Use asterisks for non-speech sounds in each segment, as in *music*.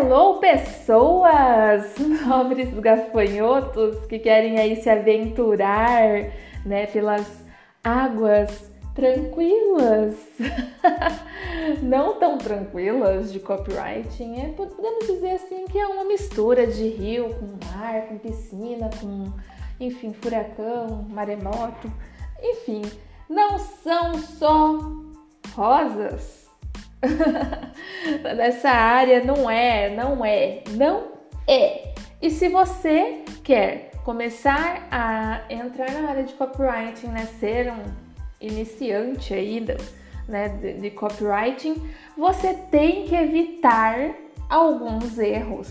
Hello, pessoas! *laughs* Nobres gafanhotos que querem aí se aventurar, né, pelas águas tranquilas, *laughs* não tão tranquilas de copywriting. É, podemos dizer assim que é uma mistura de rio com mar, com piscina, com, enfim, furacão, maremoto. Enfim, não são só rosas *laughs* nessa área não é, não é, não é. E se você quer começar a entrar na área de copywriting, né, ser um iniciante ainda, né, de, de copywriting, você tem que evitar alguns erros,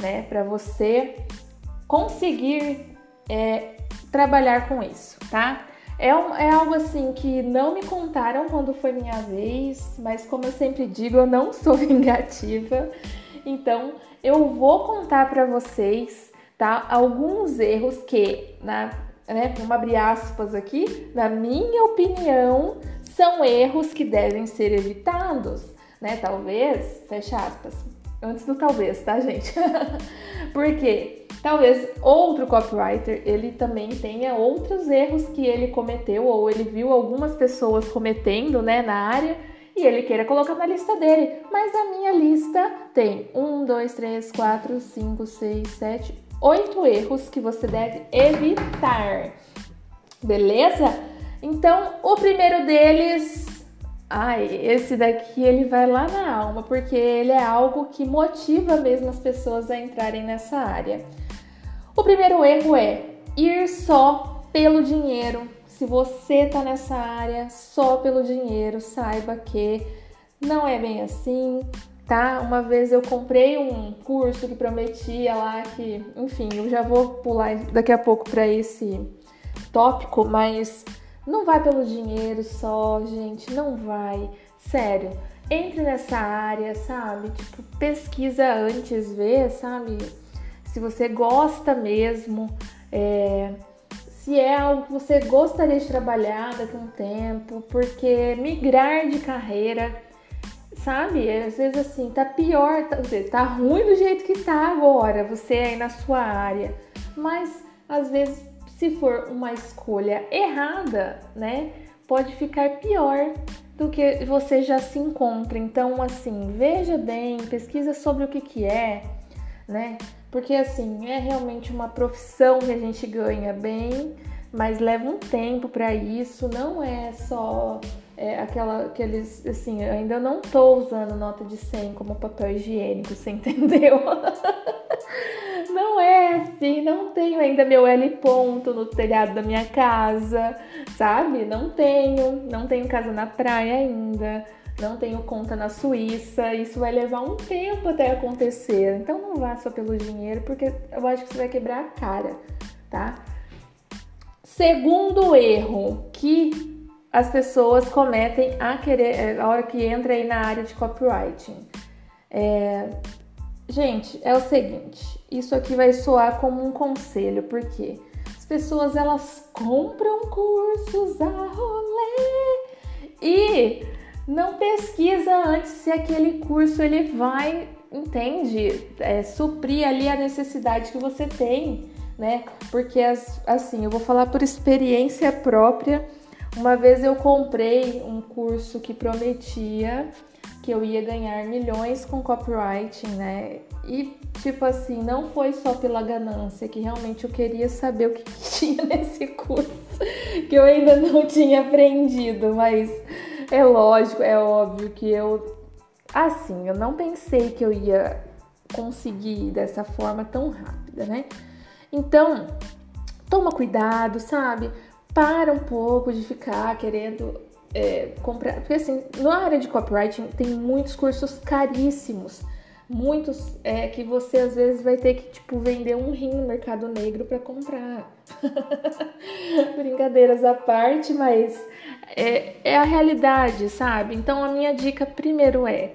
né, para você conseguir é, trabalhar com isso, tá? É, um, é algo assim que não me contaram quando foi minha vez, mas como eu sempre digo, eu não *laughs* sou vingativa. Então, eu vou contar para vocês, tá? Alguns erros que, na, né, vamos abrir aspas aqui, na minha opinião, são erros que devem ser evitados, né? Talvez, fecha aspas, antes do talvez, tá, gente? *laughs* Porque Talvez outro copywriter ele também tenha outros erros que ele cometeu ou ele viu algumas pessoas cometendo, né, na área e ele queira colocar na lista dele. Mas a minha lista tem um, dois, três, quatro, cinco, seis, sete, oito erros que você deve evitar. Beleza? Então, o primeiro deles, ai, esse daqui ele vai lá na alma, porque ele é algo que motiva mesmo as pessoas a entrarem nessa área. O primeiro erro é ir só pelo dinheiro. Se você tá nessa área só pelo dinheiro, saiba que não é bem assim, tá? Uma vez eu comprei um curso que prometia lá que, enfim, eu já vou pular daqui a pouco para esse tópico, mas não vai pelo dinheiro só, gente, não vai. Sério, entre nessa área, sabe? Tipo, pesquisa antes, vê, sabe? se você gosta mesmo, é, se é algo que você gostaria de trabalhar daqui a um tempo, porque migrar de carreira, sabe? Às vezes assim, tá pior, tá, tá ruim do jeito que tá agora, você aí na sua área, mas às vezes se for uma escolha errada, né, pode ficar pior do que você já se encontra. Então, assim, veja bem, pesquisa sobre o que que é, né? Porque assim, é realmente uma profissão que a gente ganha bem, mas leva um tempo para isso, não é só é, aquela, aqueles, assim, eu ainda não tô usando nota de 100 como papel higiênico, você *laughs* entendeu? não é assim, não tenho ainda meu L ponto no telhado da minha casa, sabe? Não tenho, não tenho casa na praia ainda não tenho conta na Suíça, isso vai levar um tempo até acontecer. Então não vá só pelo dinheiro, porque eu acho que você vai quebrar a cara, tá? Segundo erro que as pessoas cometem a querer, é, a hora que entra aí na área de copywriting. É, gente, é o seguinte, isso aqui vai soar como um conselho, porque as pessoas elas compram cursos a rolê e não pesquisa antes se aquele curso ele vai, entende, é, suprir ali a necessidade que você tem, né? Porque assim, eu vou falar por experiência própria. Uma vez eu comprei um curso que prometia que eu ia ganhar milhões com copywriting, né? E tipo assim, não foi só pela ganância, que realmente eu queria saber o que *laughs* tinha nesse curso, que eu ainda não tinha aprendido, mas é lógico, é óbvio que eu. Assim, eu não pensei que eu ia conseguir dessa forma tão rápida, né? Então, toma cuidado, sabe? Para um pouco de ficar querendo é, comprar. Porque, assim, na área de copywriting tem muitos cursos caríssimos muitos é que você às vezes vai ter que tipo vender um rim no mercado negro para comprar. *laughs* Brincadeiras à parte, mas é, é a realidade, sabe? Então a minha dica primeiro é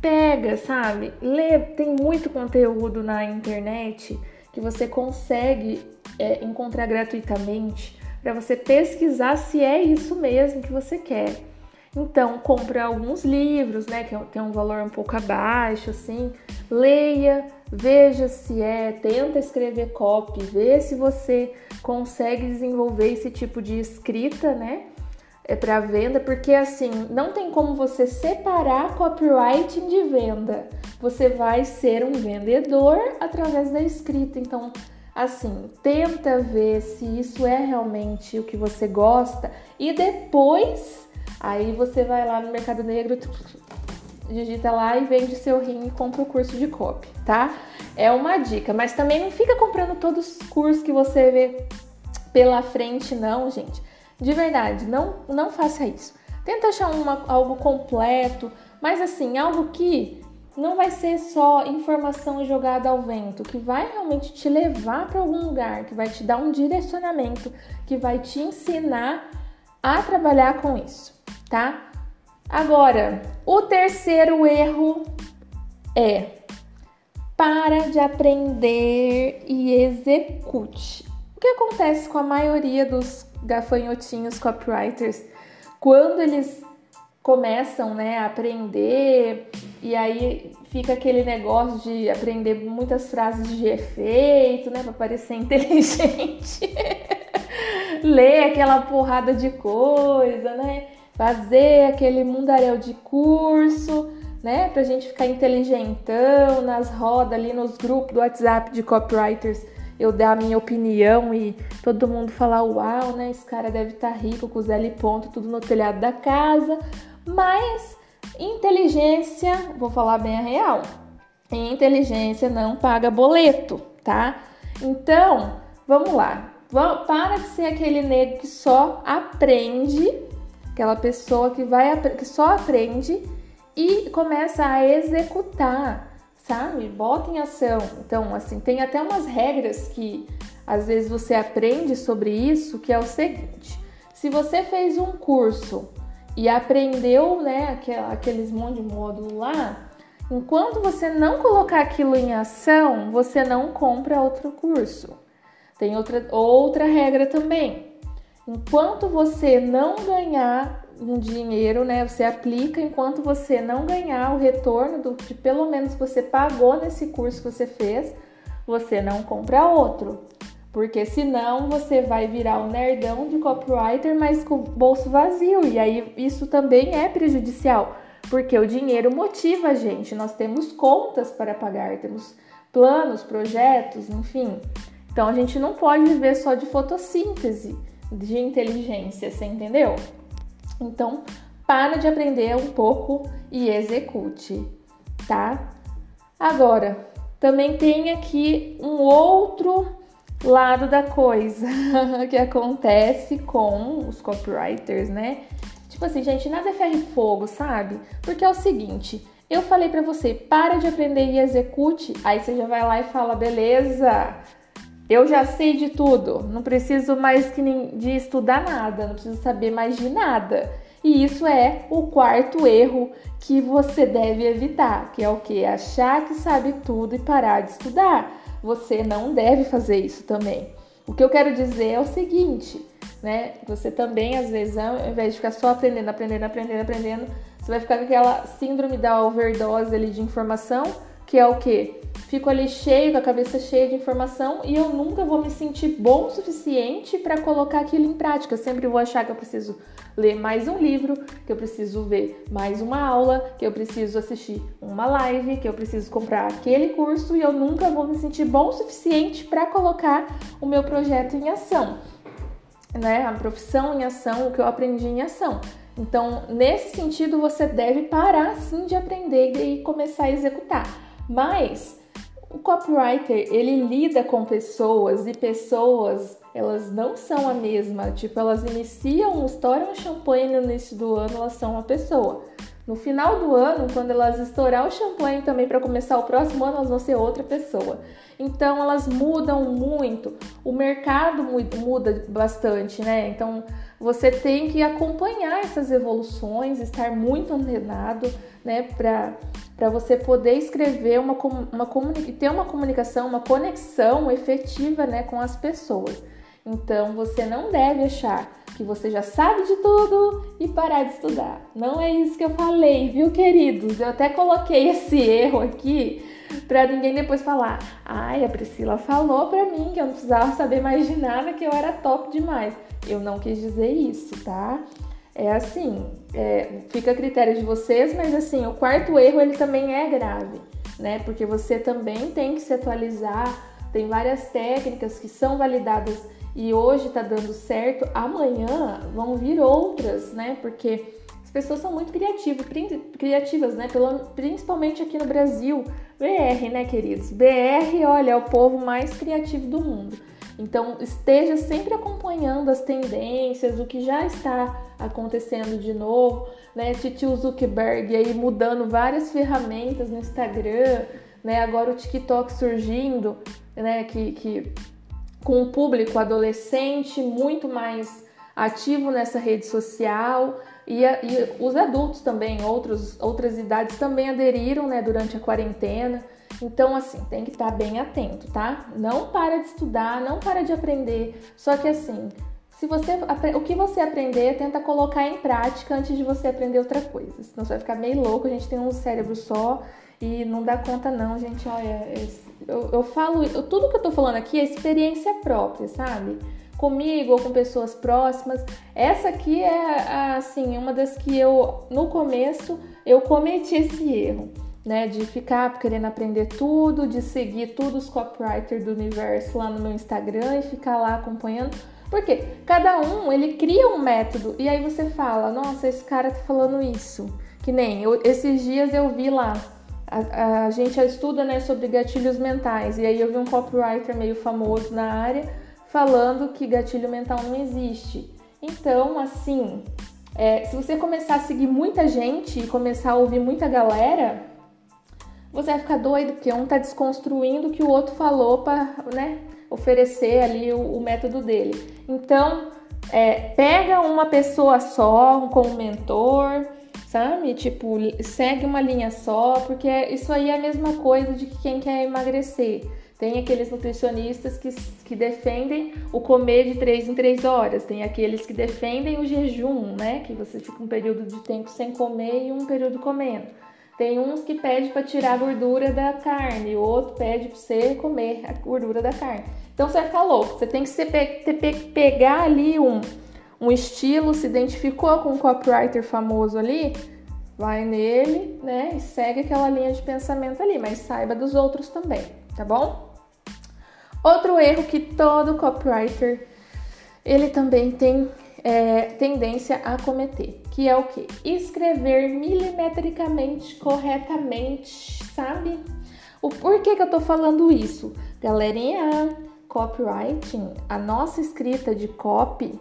pega, sabe? Lê, tem muito conteúdo na internet que você consegue é, encontrar gratuitamente para você pesquisar se é isso mesmo que você quer. Então, compre alguns livros, né, que tem um valor um pouco abaixo, assim. Leia, veja se é, tenta escrever copy, vê se você consegue desenvolver esse tipo de escrita, né? É para venda, porque assim, não tem como você separar copywriting de venda. Você vai ser um vendedor através da escrita. Então, assim, tenta ver se isso é realmente o que você gosta e depois Aí você vai lá no Mercado Negro, digita lá e vende seu rim e compra o curso de copy, tá? É uma dica, mas também não fica comprando todos os cursos que você vê pela frente, não, gente. De verdade, não, não faça isso. Tenta achar uma, algo completo, mas assim, algo que não vai ser só informação jogada ao vento, que vai realmente te levar para algum lugar, que vai te dar um direcionamento, que vai te ensinar a trabalhar com isso tá? Agora, o terceiro erro é para de aprender e execute. O que acontece com a maioria dos gafanhotinhos copywriters quando eles começam, né, a aprender e aí fica aquele negócio de aprender muitas frases de efeito, né, para parecer *laughs* inteligente. *laughs* Ler aquela porrada de coisa, né? fazer aquele mundaréu de curso, né? Pra gente ficar inteligentão nas rodas ali nos grupos do WhatsApp de copywriters, eu dar a minha opinião e todo mundo falar, uau, né? Esse cara deve estar tá rico com os L ponto, tudo no telhado da casa. Mas inteligência, vou falar bem a real. Inteligência não paga boleto, tá? Então, vamos lá. Para de ser aquele nego que só aprende aquela pessoa que vai que só aprende e começa a executar, sabe? Bota em ação. Então, assim, tem até umas regras que às vezes você aprende sobre isso, que é o seguinte: se você fez um curso e aprendeu, né, aqueles monte de módulo lá, enquanto você não colocar aquilo em ação, você não compra outro curso. Tem outra, outra regra também. Enquanto você não ganhar um dinheiro, né? Você aplica enquanto você não ganhar o retorno do que pelo menos você pagou nesse curso que você fez, você não compra outro. Porque senão você vai virar um nerdão de copywriter, mas com o bolso vazio. E aí isso também é prejudicial, porque o dinheiro motiva a gente. Nós temos contas para pagar, temos planos, projetos, enfim. Então a gente não pode viver só de fotossíntese de inteligência, você entendeu? Então, para de aprender um pouco e execute, tá? Agora, também tem aqui um outro lado da coisa *laughs* que acontece com os copywriters, né? Tipo assim, gente, nada é ferro e fogo, sabe? Porque é o seguinte, eu falei para você, para de aprender e execute, aí você já vai lá e fala, beleza, eu já sei de tudo, não preciso mais de estudar nada, não preciso saber mais de nada. E isso é o quarto erro que você deve evitar, que é o que? Achar que sabe tudo e parar de estudar. Você não deve fazer isso também. O que eu quero dizer é o seguinte, né? Você também, às vezes, ao invés de ficar só aprendendo, aprendendo, aprendendo, aprendendo, você vai ficar com aquela síndrome da overdose ali de informação, que é o que? fico ali cheio, com a cabeça cheia de informação e eu nunca vou me sentir bom o suficiente para colocar aquilo em prática. Eu sempre vou achar que eu preciso ler mais um livro, que eu preciso ver mais uma aula, que eu preciso assistir uma live, que eu preciso comprar aquele curso e eu nunca vou me sentir bom o suficiente para colocar o meu projeto em ação. Né? A profissão em ação, o que eu aprendi em ação. Então, nesse sentido, você deve parar sim de aprender e começar a executar. Mas o copywriter, ele lida com pessoas e pessoas, elas não são a mesma. Tipo, elas iniciam, estouram champanhe no início do ano, elas são uma pessoa. No final do ano, quando elas estourar o champanhe também para começar o próximo ano, elas vão ser outra pessoa. Então elas mudam muito, o mercado muda bastante, né? Então você tem que acompanhar essas evoluções, estar muito antenado, né, para você poder escrever uma, uma ter uma comunicação, uma conexão efetiva, né, com as pessoas. Então você não deve achar que você já sabe de tudo e parar de estudar. Não é isso que eu falei, viu, queridos? Eu até coloquei esse erro aqui para ninguém depois falar: "Ai, a Priscila falou para mim que eu não precisava saber mais de nada, que eu era top demais". Eu não quis dizer isso, tá? É assim, é, fica a critério de vocês, mas assim, o quarto erro ele também é grave, né? Porque você também tem que se atualizar, tem várias técnicas que são validadas e hoje tá dando certo, amanhã vão vir outras, né? Porque as pessoas são muito criativas, criativas, né? Principalmente aqui no Brasil. BR, né, queridos? BR, olha, é o povo mais criativo do mundo. Então, esteja sempre acompanhando as tendências, o que já está acontecendo de novo, né? Titio Zuckerberg aí mudando várias ferramentas no Instagram, né? Agora o TikTok surgindo, né? Que, que com um público adolescente muito mais ativo nessa rede social e, e os adultos também, outros, outras idades também aderiram né, durante a quarentena. Então, assim, tem que estar bem atento, tá? Não para de estudar, não para de aprender. Só que assim, se você o que você aprender, tenta colocar em prática antes de você aprender outra coisa. Senão você vai ficar meio louco, a gente tem um cérebro só e não dá conta não, gente. Olha, eu, eu falo, eu, tudo que eu tô falando aqui é experiência própria, sabe? Comigo ou com pessoas próximas. Essa aqui é assim, uma das que eu no começo eu cometi esse erro, né, de ficar querendo aprender tudo, de seguir todos os copywriters do universo lá no meu Instagram e ficar lá acompanhando. Porque cada um ele cria um método e aí você fala, nossa, esse cara tá falando isso. Que nem eu, esses dias eu vi lá a, a, gente estuda né, sobre gatilhos mentais, e aí eu vi um copywriter meio famoso na área falando que gatilho mental não existe. Então, assim, é, se você começar a seguir muita gente e começar a ouvir muita galera, você vai ficar doido, porque um tá desconstruindo o que o outro falou para né, oferecer ali o, o método dele. Então, é, pega uma pessoa só como mentor, sabe? Tipo, segue uma linha só, porque isso aí é a mesma coisa de quem quer emagrecer. Tem aqueles nutricionistas que, que defendem o comer de 3 em 3 horas, tem aqueles que defendem o jejum, né? Que você fica um período de tempo sem comer e um período comendo. Tem uns que pedem para tirar a gordura da carne, outro pede para você comer a gordura da carne. Então você vai ficar louco, você tem que se pe pegar ali um, um estilo, se identificou com um copywriter famoso ali, vai nele, né, e segue aquela linha de pensamento ali, mas saiba dos outros também, tá bom? Outro erro que todo copywriter ele também tem é, tendência a cometer, que é o que? Escrever milimetricamente corretamente, sabe? O porquê que eu tô falando isso? Galerinha, copywriting, a nossa escrita de copy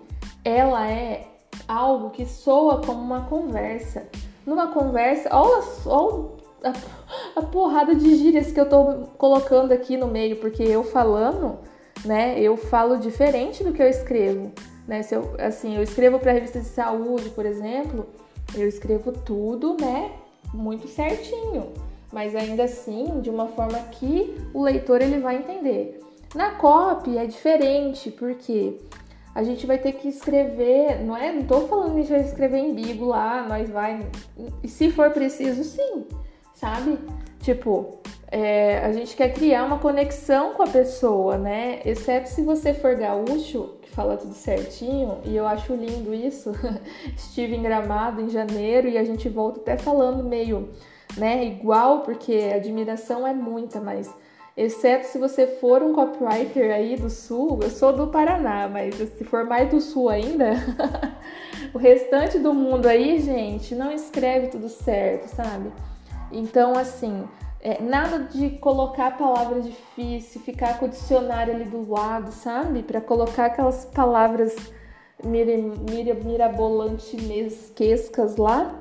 ela é algo que soa como uma conversa. Numa conversa, olha só a, a porrada de gírias que eu tô colocando aqui no meio, porque eu falando, né, eu falo diferente do que eu escrevo. Né? Se eu, assim, eu escrevo para revista de saúde, por exemplo, eu escrevo tudo, né, muito certinho, mas ainda assim de uma forma que o leitor ele vai entender. Na copy é diferente, porque a gente vai ter que escrever, não é? Não tô falando que a gente vai escrever em bigo lá, nós vai. E se for preciso, sim, sabe? Tipo, é, a gente quer criar uma conexão com a pessoa, né? Exceto se você for gaúcho, que fala tudo certinho, e eu acho lindo isso. *laughs* Estive em Gramado em janeiro e a gente volta até falando meio, né, igual, porque a admiração é muita, mas exceto se você for um copywriter aí do sul, eu sou do Paraná, mas se for mais do sul ainda, *laughs* o restante do mundo aí, gente, não escreve tudo certo, sabe? Então, assim, é, nada de colocar palavras difíceis, ficar com o dicionário ali do lado, sabe? Para colocar aquelas palavras mira, mira, mirabolantinescas lá.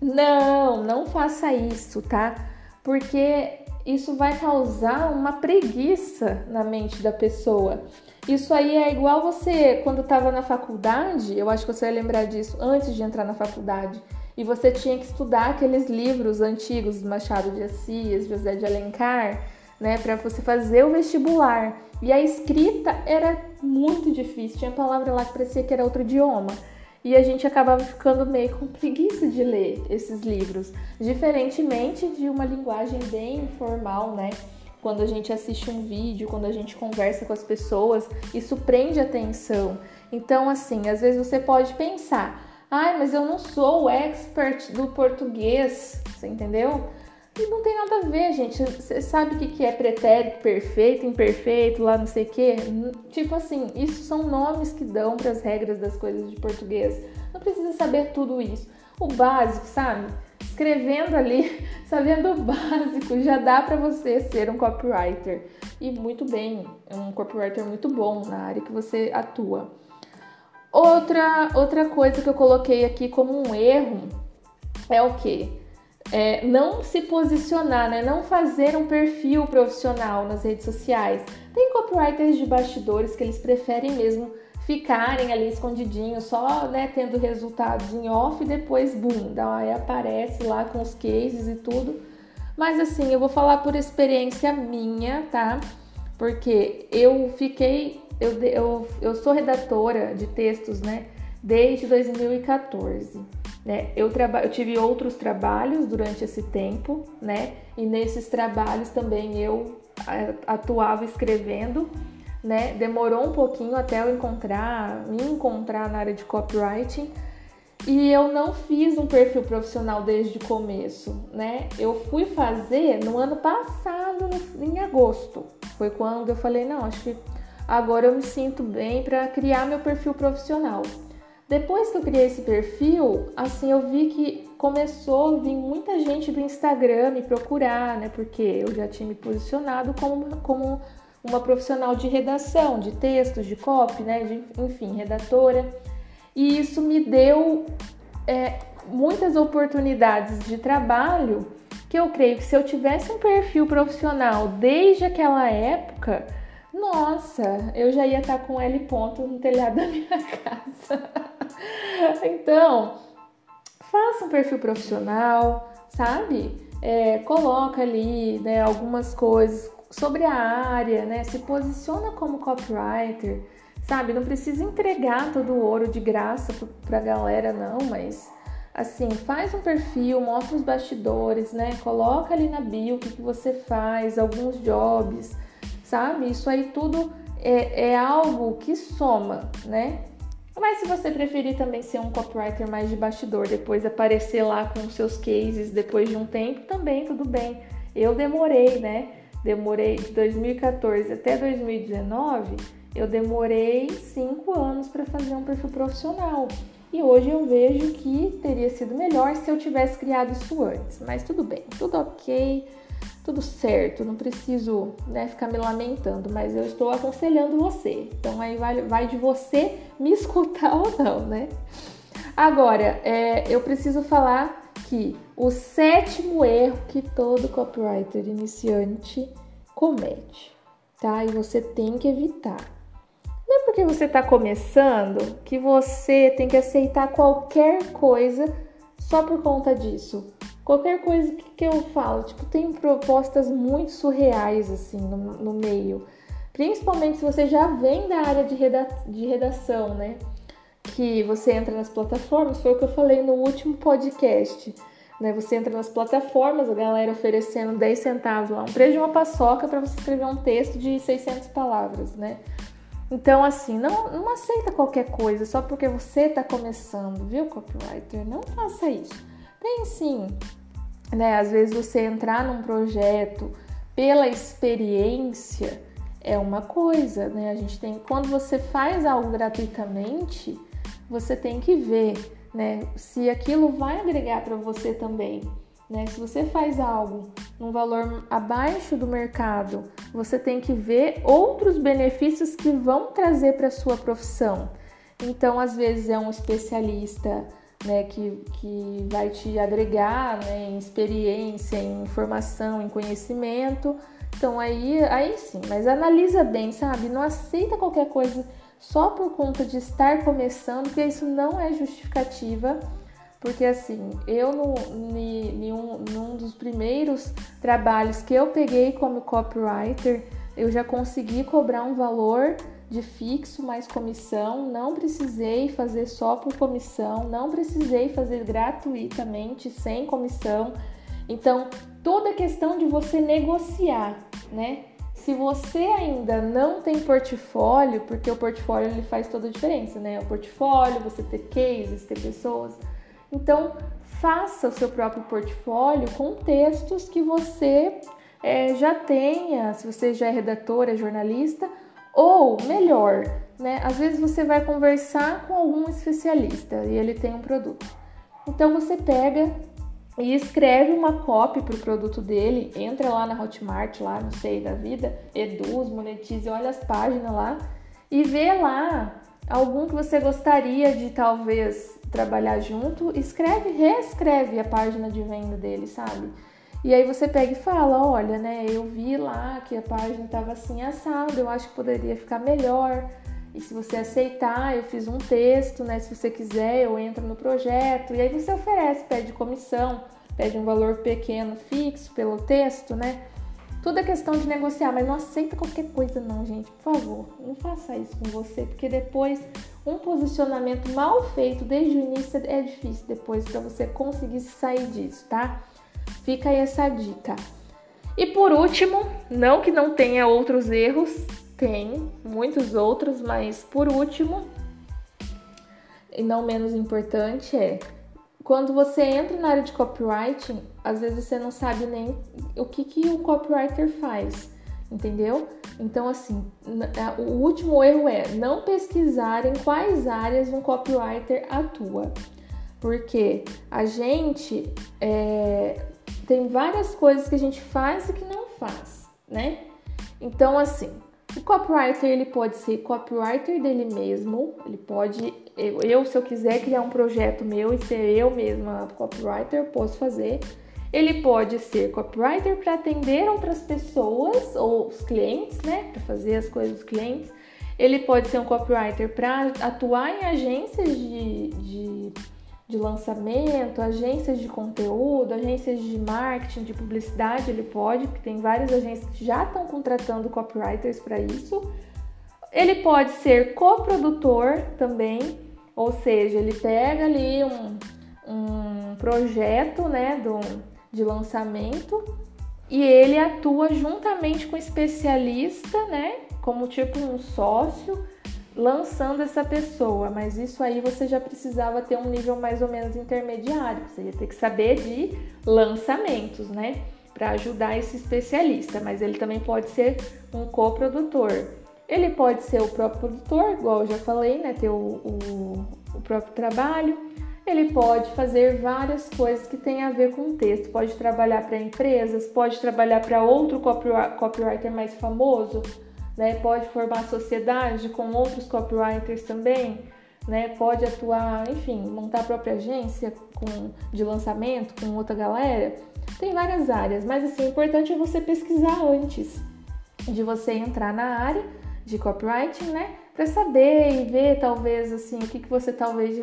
Não, não faça isso, tá? Porque isso vai causar uma preguiça na mente da pessoa. Isso aí é igual você quando estava na faculdade, eu acho que você vai lembrar disso antes de entrar na faculdade, e você tinha que estudar aqueles livros antigos, Machado de Assis, José de Alencar, né, para você fazer o vestibular. E a escrita era muito difícil, tinha palavra lá que parecia que era outro idioma. E a gente acabava ficando meio com preguiça de ler esses livros, diferentemente de uma linguagem bem informal, né? Quando a gente assiste um vídeo, quando a gente conversa com as pessoas, isso prende atenção. Então, assim, às vezes você pode pensar, ai, mas eu não sou o expert do português, você entendeu? E não tem nada a ver, gente. Você sabe o que é pretérito perfeito, imperfeito, lá não sei o quê? Tipo assim, isso são nomes que dão para as regras das coisas de português. Não precisa saber tudo isso. O básico, sabe? Escrevendo ali, *laughs* sabendo o básico, já dá para você ser um copywriter. E muito bem, um copywriter muito bom na área que você atua. Outra, outra coisa que eu coloquei aqui como um erro é o que? É, não se posicionar, né? não fazer um perfil profissional nas redes sociais. Tem copywriters de bastidores que eles preferem mesmo ficarem ali escondidinhos, só né, tendo resultados em off e depois, boom, aí aparece lá com os cases e tudo. Mas assim, eu vou falar por experiência minha, tá? Porque eu fiquei, eu, eu, eu sou redatora de textos, né, desde 2014. Né? Eu, eu tive outros trabalhos durante esse tempo, né? E nesses trabalhos também eu atuava escrevendo, né? Demorou um pouquinho até eu encontrar, me encontrar na área de copywriting. E eu não fiz um perfil profissional desde o começo, né? Eu fui fazer no ano passado, em agosto. Foi quando eu falei, não, acho que agora eu me sinto bem para criar meu perfil profissional. Depois que eu criei esse perfil, assim, eu vi que começou a vir muita gente do Instagram me procurar, né? Porque eu já tinha me posicionado como, como uma profissional de redação, de textos, de copy, né? De, enfim, redatora. E isso me deu é, muitas oportunidades de trabalho que eu creio que se eu tivesse um perfil profissional desde aquela época, nossa, eu já ia estar com L ponto no telhado da minha *laughs* casa. *laughs* então, faça um perfil profissional, sabe? É, coloca ali né, algumas coisas sobre a área, né? Se posiciona como copywriter, sabe? Não precisa entregar todo o ouro de graça pra galera, não, mas assim, faz um perfil, mostra os bastidores, né? Coloca ali na bio o que, você faz, alguns jobs, sabe? Isso aí tudo é, é algo que soma, né? Mas se você preferir também ser um copywriter mais de bastidor, depois aparecer lá com seus cases depois de um tempo, também tudo bem. Eu demorei, né? Demorei de 2014 até 2019, eu demorei cinco anos para fazer um perfil profissional. E hoje eu vejo que teria sido melhor se eu tivesse criado isso antes. Mas tudo bem, tudo ok tudo certo, não preciso né, ficar me lamentando, mas eu estou aconselhando você. Então aí vai, vai de você me *laughs* escutar ou não, né? Agora, é, eu preciso falar que o sétimo erro que todo copywriter iniciante comete, tá? E você tem que evitar. Não é porque você está começando que você tem que aceitar qualquer coisa só por conta disso. Qualquer coisa que eu falo, tipo, tem propostas muito surreais assim no, no meio. Principalmente se você já vem da área de, reda de redação, né? Que você entra nas plataformas, foi o que eu falei no último podcast. Né? Você entra nas plataformas, a galera oferecendo 10 centavos lá, um preço de uma paçoca para você escrever um texto de 600 palavras, né? Então, assim, não, não aceita qualquer coisa só porque você está começando, viu, copywriter? Não faça isso. Tem sim, né? Às vezes você entrar num projeto pela experiência é uma coisa, né? A gente tem quando você faz algo gratuitamente, você tem que ver, né, se aquilo vai agregar para você também. Né? Se você faz algo num valor abaixo do mercado, você tem que ver outros benefícios que vão trazer para sua profissão. Então, às vezes é um especialista né, que, que vai te agregar né, em experiência, em informação, em conhecimento. Então aí, aí sim, mas analisa bem, sabe? Não aceita qualquer coisa só por conta de estar começando, porque isso não é justificativa Porque assim, eu no, um, num dos primeiros trabalhos que eu peguei como copywriter, eu já consegui cobrar um valor de fixo mais comissão, não precisei fazer só por comissão, não precisei fazer gratuitamente, sem comissão. Então, toda é questão de você negociar, né? Se você ainda não tem portfólio, porque o portfólio ele faz toda a diferença, né? O portfólio, você ter cases, ter pessoas. Então, faça o seu próprio portfólio com textos que você é, já tenha, se você já é redator, é jornalista, ou melhor, né? Às vezes você vai conversar com algum especialista e ele tem um produto. Então você pega e escreve uma copy para o produto dele, entra lá na Hotmart, lá, não sei, da vida, Eduz, monetize, olha as páginas lá e vê lá algum que você gostaria de talvez trabalhar junto, escreve, reescreve a página de venda dele, sabe? E aí você pega e fala, olha, né, eu vi lá que a página estava assim assada, eu acho que poderia ficar melhor. E se você aceitar, eu fiz um texto, né? Se você quiser, eu entro no projeto. E aí você oferece, pede comissão, pede um valor pequeno fixo pelo texto, né? Tudo é questão de negociar, mas não aceita qualquer coisa não, gente. Por favor, não faça isso com você, porque depois um posicionamento mal feito desde o início é difícil depois para você conseguir sair disso, tá? Fica aí essa dica. E por último, não que não tenha outros erros, tem muitos outros, mas por último, e não menos importante, é quando você entra na área de copywriting, às vezes você não sabe nem o que, que o copywriter faz, entendeu? Então, assim, o último erro é não pesquisar em quais áreas um copywriter atua, porque a gente é, tem várias coisas que a gente faz e que não faz, né? Então, assim, o copywriter ele pode ser copywriter dele mesmo, ele pode, eu, eu se eu quiser criar um projeto meu e ser eu mesma copywriter, posso fazer. Ele pode ser copywriter para atender outras pessoas ou os clientes, né, para fazer as coisas dos clientes. Ele pode ser um copywriter para atuar em agências de, de de lançamento, agências de conteúdo, agências de marketing, de publicidade, ele pode, porque tem várias agências que já estão contratando copywriters para isso. Ele pode ser coprodutor também, ou seja, ele pega ali um, um projeto né, do, de lançamento e ele atua juntamente com especialista, né, como tipo um sócio lançando essa pessoa, mas isso aí você já precisava ter um nível mais ou menos intermediário, você ia ter que saber de lançamentos, né? Para ajudar esse especialista, mas ele também pode ser um coprodutor. Ele pode ser o próprio produtor, igual eu já falei, né? Ter o, o, o próprio trabalho. Ele pode fazer várias coisas que têm a ver com o texto. Pode trabalhar para empresas, pode trabalhar para outro copywriter mais famoso, né? Pode formar sociedade com outros copywriters também, né? Pode atuar, enfim, montar a própria agência com, de lançamento com outra galera. Tem várias áreas, mas assim, o importante é você pesquisar antes de você entrar na área de copywriting, né? Para saber e ver talvez assim o que, que você talvez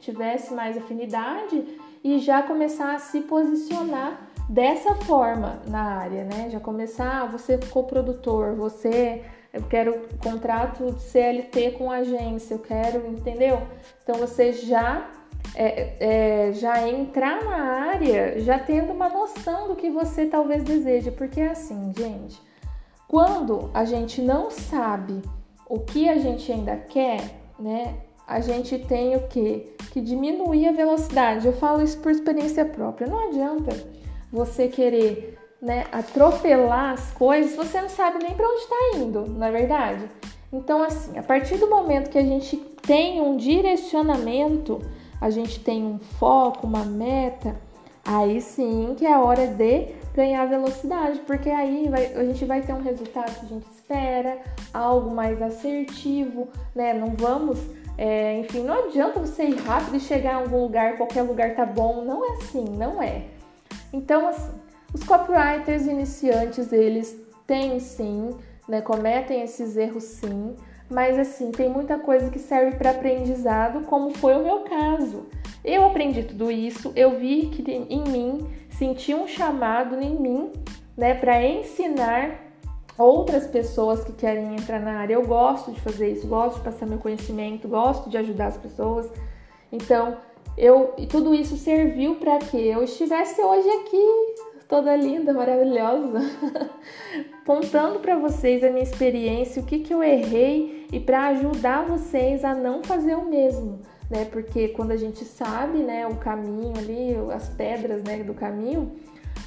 tivesse mais afinidade e já começar a se posicionar dessa forma na área, né? Já começar, você coprodutor, você eu quero contrato de CLT com agência, eu quero, entendeu? Então você já é, é, já entrar na área já tendo uma noção do que você talvez deseje, porque é assim, gente, quando a gente não sabe o que a gente ainda quer, né? A gente tem o que? Que diminuir a velocidade. Eu falo isso por experiência própria. Não adianta você querer né, atropelar as coisas, você não sabe nem para onde está indo, na é verdade. Então, assim, a partir do momento que a gente tem um direcionamento, a gente tem um foco, uma meta, aí sim que é a hora de ganhar velocidade, porque aí vai, a gente vai ter um resultado que a gente espera, algo mais assertivo, né? Não vamos, é, enfim, não adianta você ir rápido e chegar em algum lugar, qualquer lugar tá bom, não é assim, não é. Então, assim, os copywriters iniciantes, eles têm sim, né, cometem esses erros sim, mas assim, tem muita coisa que serve para aprendizado, como foi o meu caso. Eu aprendi tudo isso, eu vi que em mim, senti um chamado em mim, né, para ensinar outras pessoas que querem entrar na área. Eu gosto de fazer isso, gosto de passar meu conhecimento, gosto de ajudar as pessoas. Então, eu e tudo isso serviu para que eu estivesse hoje aqui toda linda, maravilhosa, *laughs* contando para vocês a minha experiência, o que que eu errei e para ajudar vocês a não fazer o mesmo, né? Porque quando a gente sabe, né, o caminho ali, as pedras, né, do caminho,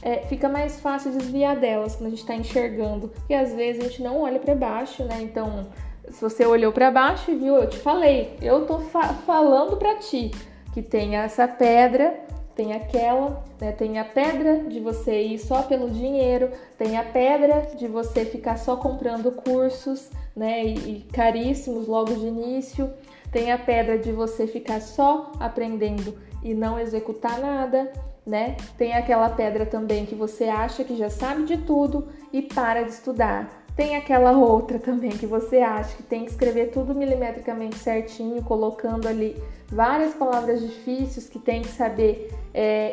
é, fica mais fácil desviar delas quando a gente está enxergando, porque às vezes a gente não olha para baixo, né? Então, se você olhou para baixo e viu, eu te falei, eu tô fa falando para ti que tem essa pedra, tem aquela, né? Tem a pedra de você ir só pelo dinheiro, tem a pedra de você ficar só comprando cursos, né? E, e caríssimos logo de início. Tem a pedra de você ficar só aprendendo e não executar nada né? Tem aquela pedra também que você acha que já sabe de tudo e para de estudar. Tem aquela outra também que você acha que tem que escrever tudo milimetricamente certinho, colocando ali várias palavras difíceis que tem que saber é,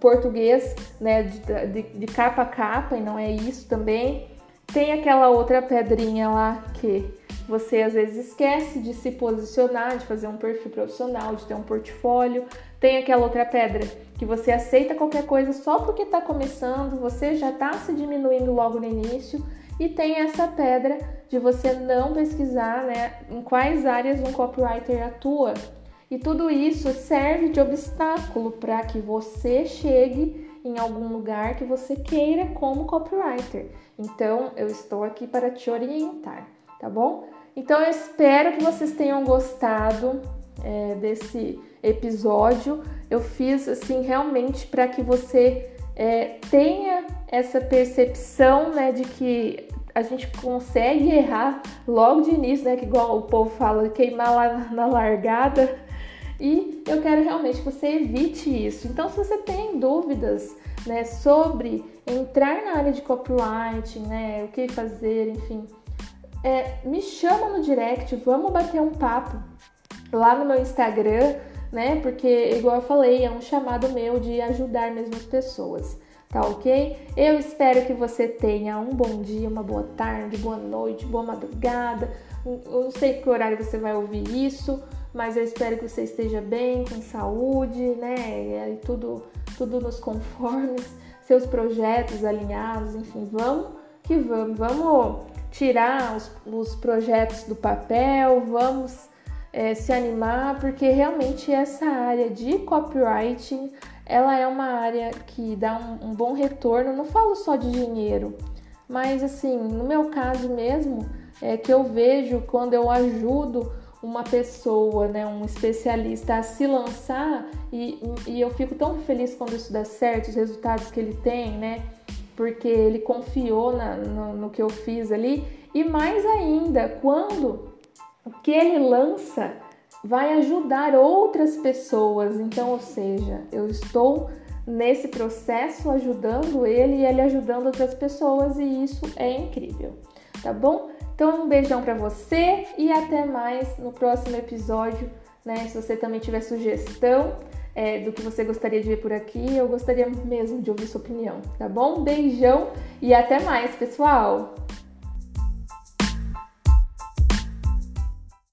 português, né, de, de, de capa a capa, e não é isso também. Tem aquela outra pedrinha lá que você às vezes esquece de se posicionar, de fazer um perfil profissional, de ter um portfólio. Tem aquela outra pedra que você aceita qualquer coisa só porque está começando, você já está se diminuindo logo no início. E tem essa pedra de você não pesquisar né, em quais áreas um copywriter atua. E tudo isso serve de obstáculo para que você chegue em algum lugar que você queira como copywriter. Então, eu estou aqui para te orientar, tá bom? Então eu espero que vocês tenham gostado é, desse episódio. Eu fiz assim realmente para que você é, tenha essa percepção né, de que a gente consegue errar logo de início, né? Que igual o povo fala, queimar lá na largada. E eu quero realmente que você evite isso. Então, se você tem dúvidas né, sobre entrar na área de copywriting, né, o que fazer, enfim, é, me chama no direct, vamos bater um papo lá no meu Instagram, né? Porque, igual eu falei, é um chamado meu de ajudar mesmo as pessoas, tá ok? Eu espero que você tenha um bom dia, uma boa tarde, boa noite, boa madrugada. Eu não sei que horário você vai ouvir isso, mas eu espero que você esteja bem, com saúde, né? E tudo, tudo nos conformes, *laughs* seus projetos alinhados, enfim, vamos que vamos, vamos tirar os, os projetos do papel, vamos é, se animar, porque realmente essa área de copywriting ela é uma área que dá um, um bom retorno. Não falo só de dinheiro, mas assim, no meu caso mesmo, é que eu vejo quando eu ajudo uma pessoa, né, um especialista a se lançar e, e eu fico tão feliz quando isso dá certo, os resultados que ele tem, né? porque ele confiou na, no, no que eu fiz ali. E mais ainda, quando o que ele lança vai ajudar outras pessoas. Então, ou seja, eu estou nesse processo ajudando ele e ele ajudando outras pessoas e isso é incrível, tá bom? Então, um beijão para você e até mais no próximo episódio, né? Se você também tiver sugestão, é, do que você gostaria de ver por aqui. Eu gostaria mesmo de ouvir sua opinião, tá bom? Beijão e até mais, pessoal!